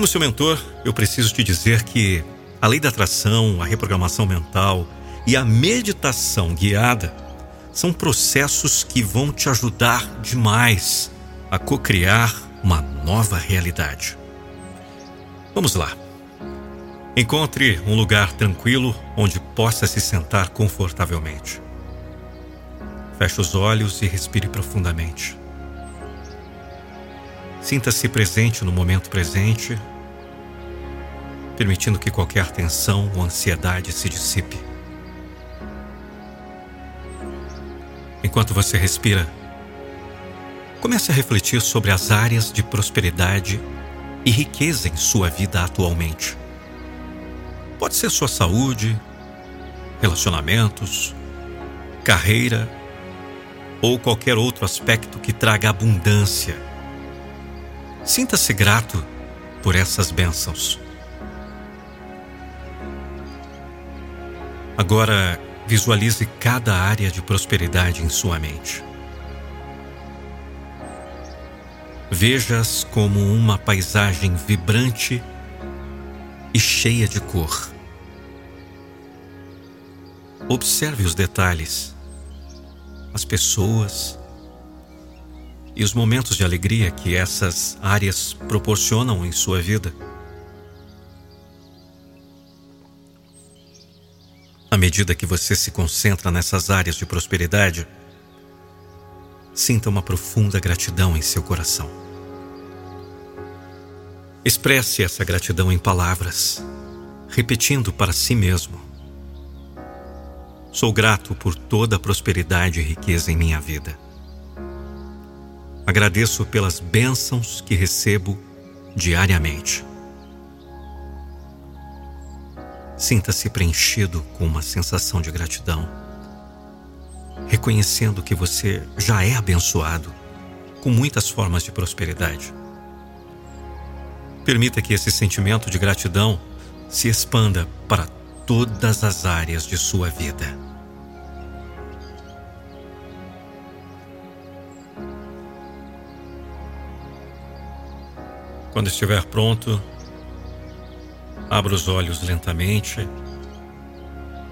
Speaker 1: Como seu mentor, eu preciso te dizer que a lei da atração, a reprogramação mental e a meditação guiada são processos que vão te ajudar demais a co-criar uma nova realidade. Vamos lá. Encontre um lugar tranquilo onde possa se sentar confortavelmente. Feche os olhos e respire profundamente. Sinta-se presente no momento presente, permitindo que qualquer tensão ou ansiedade se dissipe. Enquanto você respira, comece a refletir sobre as áreas de prosperidade e riqueza em sua vida atualmente. Pode ser sua saúde, relacionamentos, carreira ou qualquer outro aspecto que traga abundância Sinta-se grato por essas bênçãos. Agora, visualize cada área de prosperidade em sua mente. Veja-as como uma paisagem vibrante e cheia de cor. Observe os detalhes, as pessoas, e os momentos de alegria que essas áreas proporcionam em sua vida. À medida que você se concentra nessas áreas de prosperidade, sinta uma profunda gratidão em seu coração. Expresse essa gratidão em palavras, repetindo para si mesmo: Sou grato por toda a prosperidade e riqueza em minha vida. Agradeço pelas bênçãos que recebo diariamente. Sinta-se preenchido com uma sensação de gratidão, reconhecendo que você já é abençoado com muitas formas de prosperidade. Permita que esse sentimento de gratidão se expanda para todas as áreas de sua vida. Quando estiver pronto, Abra os olhos lentamente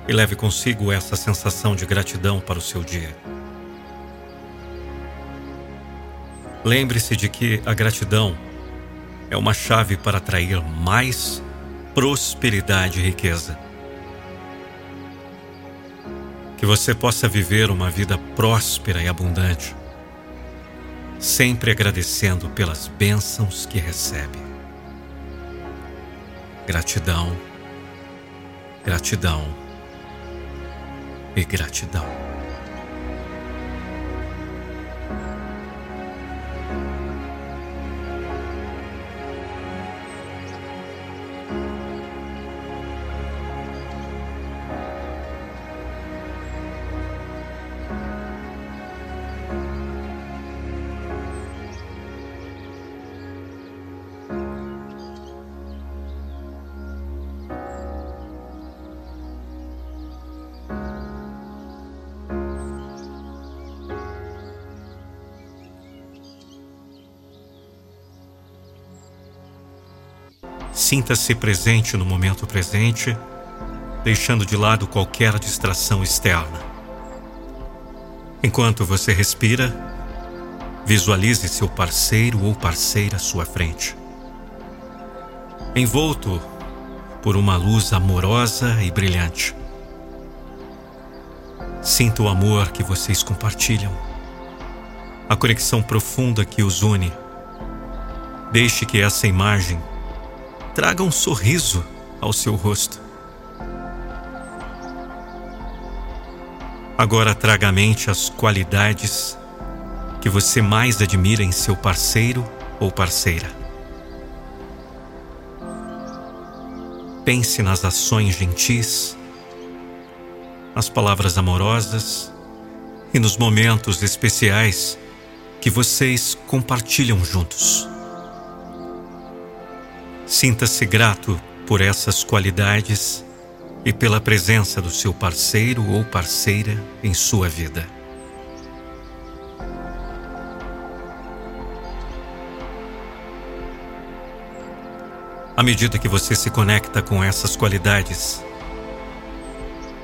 Speaker 1: e leve consigo essa sensação de gratidão para o seu dia. Lembre-se de que a gratidão é uma chave para atrair mais prosperidade e riqueza. Que você possa viver uma vida próspera e abundante, sempre agradecendo pelas bênçãos que recebe. Gratidão, gratidão e gratidão. Sinta-se presente no momento presente, deixando de lado qualquer distração externa. Enquanto você respira, visualize seu parceiro ou parceira à sua frente. Envolto por uma luz amorosa e brilhante. Sinta o amor que vocês compartilham, a conexão profunda que os une. Deixe que essa imagem traga um sorriso ao seu rosto. Agora traga à mente as qualidades que você mais admira em seu parceiro ou parceira. Pense nas ações gentis, nas palavras amorosas e nos momentos especiais que vocês compartilham juntos. Sinta-se grato por essas qualidades e pela presença do seu parceiro ou parceira em sua vida. À medida que você se conecta com essas qualidades,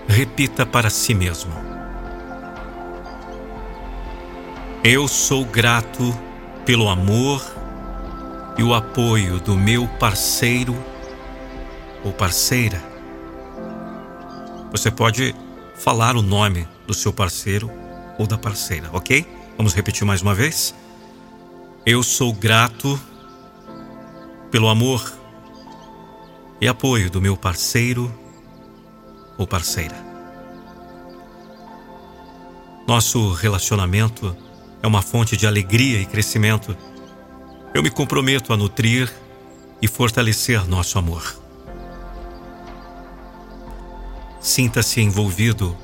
Speaker 1: repita para si mesmo: Eu sou grato pelo amor e o apoio do meu parceiro ou parceira. Você pode falar o nome do seu parceiro ou da parceira, ok? Vamos repetir mais uma vez? Eu sou grato pelo amor e apoio do meu parceiro ou parceira. Nosso relacionamento é uma fonte de alegria e crescimento eu me comprometo a nutrir e fortalecer nosso amor. Sinta-se envolvido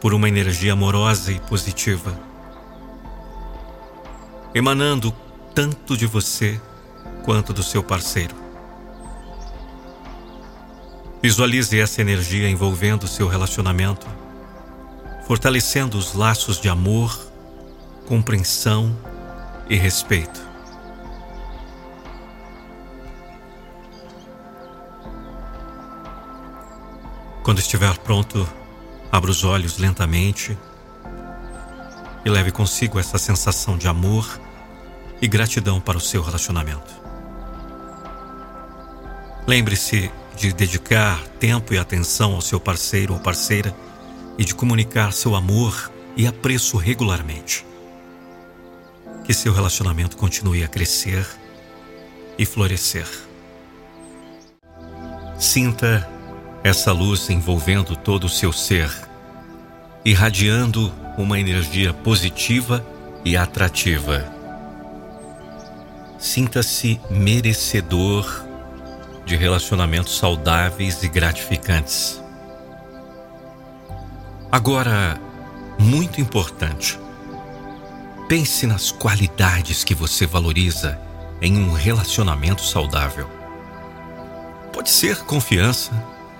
Speaker 1: por uma energia amorosa e positiva, emanando tanto de você quanto do seu parceiro. Visualize essa energia envolvendo seu relacionamento, fortalecendo os laços de amor, compreensão e respeito. Quando estiver pronto, abra os olhos lentamente e leve consigo essa sensação de amor e gratidão para o seu relacionamento. Lembre-se de dedicar tempo e atenção ao seu parceiro ou parceira e de comunicar seu amor e apreço regularmente. Que seu relacionamento continue a crescer e florescer. Sinta essa luz envolvendo todo o seu ser irradiando uma energia positiva e atrativa. Sinta-se merecedor de relacionamentos saudáveis e gratificantes. Agora, muito importante, pense nas qualidades que você valoriza em um relacionamento saudável. Pode ser confiança,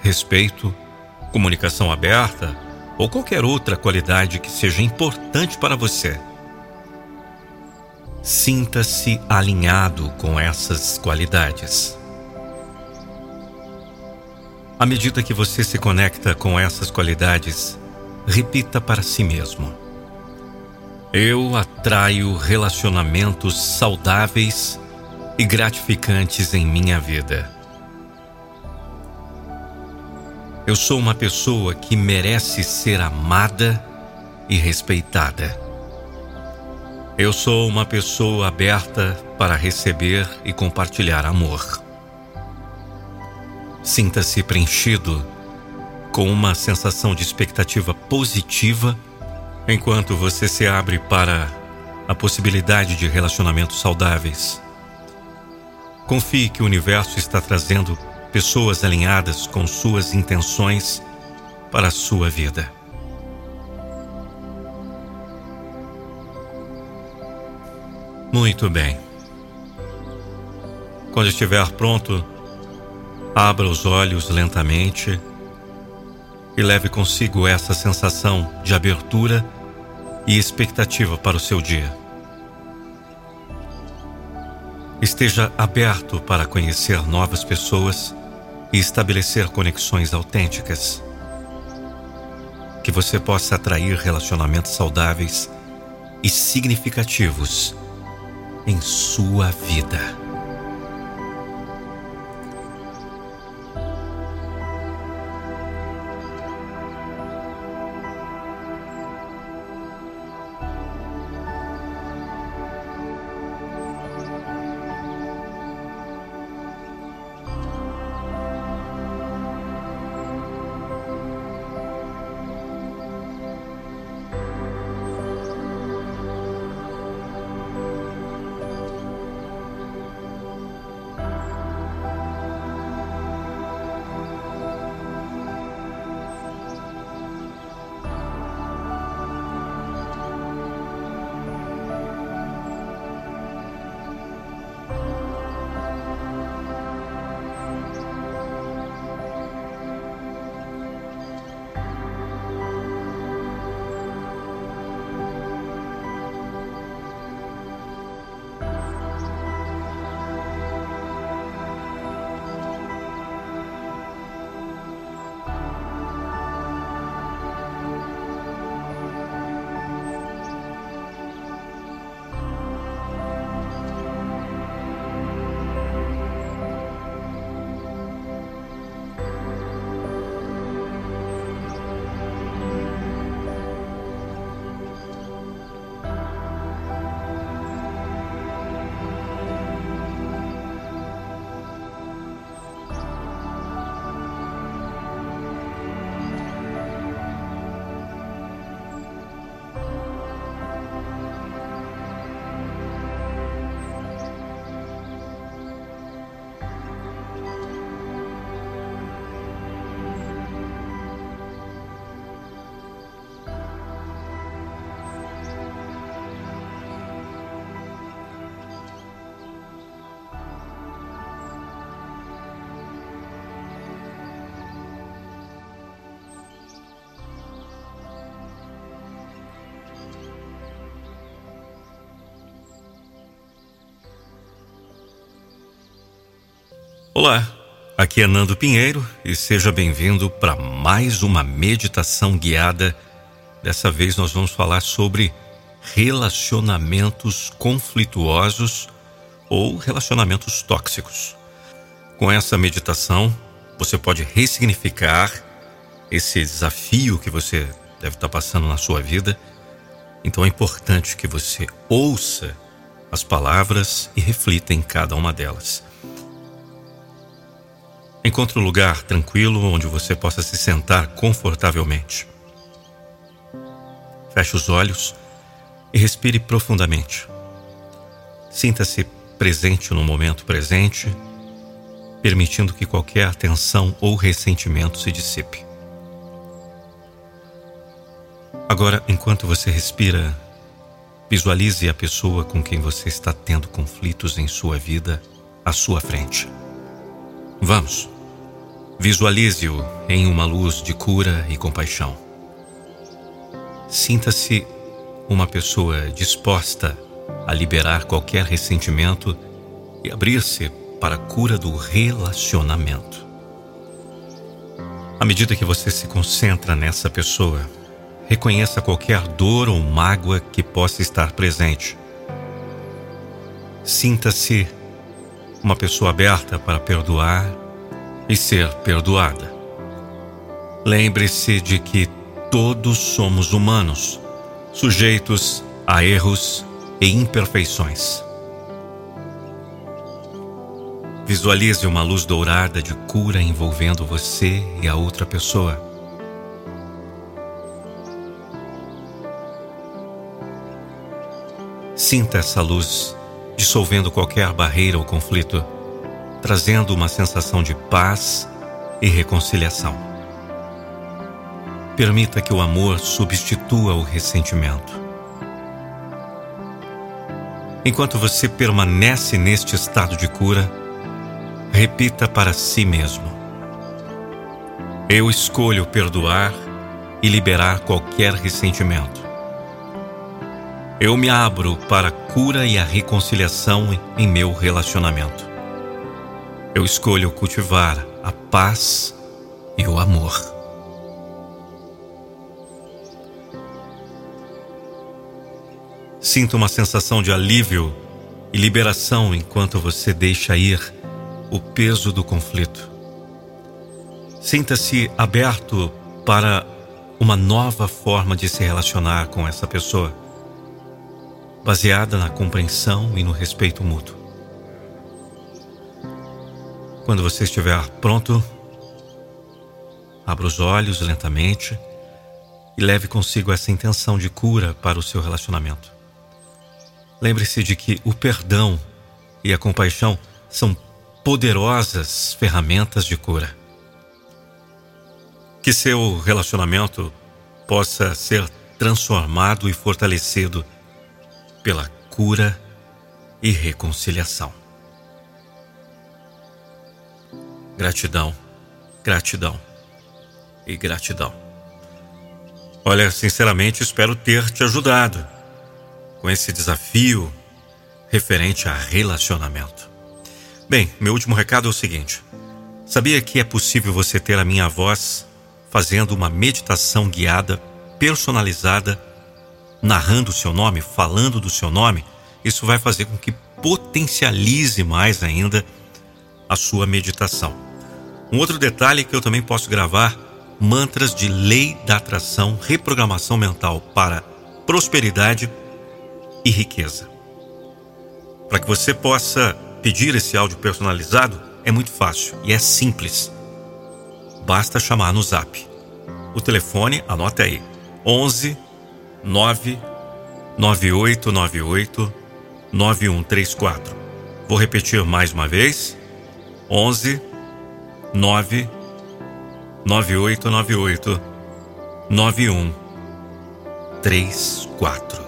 Speaker 1: respeito, comunicação aberta ou qualquer outra qualidade que seja importante para você. Sinta-se alinhado com essas qualidades. À medida que você se conecta com essas qualidades, repita para si mesmo: Eu atraio relacionamentos saudáveis e gratificantes em minha vida. Eu sou uma pessoa que merece ser amada e respeitada. Eu sou uma pessoa aberta para receber e compartilhar amor. Sinta-se preenchido com uma sensação de expectativa positiva enquanto você se abre para a possibilidade de relacionamentos saudáveis. Confie que o universo está trazendo pessoas alinhadas com suas intenções para a sua vida. Muito bem. Quando estiver pronto, abra os olhos lentamente e leve consigo essa sensação de abertura e expectativa para o seu dia. Esteja aberto para conhecer novas pessoas e estabelecer conexões autênticas. Que você possa atrair relacionamentos saudáveis e significativos em sua vida. Olá, aqui é Nando Pinheiro e seja bem-vindo para mais uma meditação guiada. Dessa vez nós vamos falar sobre relacionamentos conflituosos ou relacionamentos tóxicos. Com essa meditação, você pode ressignificar esse desafio que você deve estar passando na sua vida. Então é importante que você ouça as palavras e reflita em cada uma delas. Encontre um lugar tranquilo onde você possa se sentar confortavelmente. Feche os olhos e respire profundamente. Sinta-se presente no momento presente, permitindo que qualquer tensão ou ressentimento se dissipe. Agora, enquanto você respira, visualize a pessoa com quem você está tendo conflitos em sua vida à sua frente. Vamos. Visualize-o em uma luz de cura e compaixão. Sinta-se uma pessoa disposta a liberar qualquer ressentimento e abrir-se para a cura do relacionamento. À medida que você se concentra nessa pessoa, reconheça qualquer dor ou mágoa que possa estar presente. Sinta-se uma pessoa aberta para perdoar e ser perdoada. Lembre-se de que todos somos humanos, sujeitos a erros e imperfeições. Visualize uma luz dourada de cura envolvendo você e a outra pessoa. Sinta essa luz dissolvendo qualquer barreira ou conflito, trazendo uma sensação de paz e reconciliação. Permita que o amor substitua o ressentimento. Enquanto você permanece neste estado de cura, repita para si mesmo: Eu escolho perdoar e liberar qualquer ressentimento. Eu me abro para a cura e a reconciliação em meu relacionamento. Eu escolho cultivar a paz e o amor. Sinta uma sensação de alívio e liberação enquanto você deixa ir o peso do conflito. Sinta-se aberto para uma nova forma de se relacionar com essa pessoa baseada na compreensão e no respeito mútuo. Quando você estiver pronto, abra os olhos lentamente e leve consigo essa intenção de cura para o seu relacionamento. Lembre-se de que o perdão e a compaixão são poderosas ferramentas de cura. Que seu relacionamento possa ser transformado e fortalecido pela cura e reconciliação. Gratidão, gratidão e gratidão. Olha, sinceramente espero ter te ajudado com esse desafio referente a relacionamento. Bem, meu último recado é o seguinte: sabia que é possível você ter a minha voz fazendo uma meditação guiada, personalizada narrando o seu nome, falando do seu nome, isso vai fazer com que potencialize mais ainda a sua meditação. Um outro detalhe que eu também posso gravar mantras de lei da atração, reprogramação mental para prosperidade e riqueza. Para que você possa pedir esse áudio personalizado, é muito fácil e é simples. Basta chamar no zap. O telefone, anote aí, 11 99898 9134. Vou repetir mais uma vez. 11 9 9898 9134.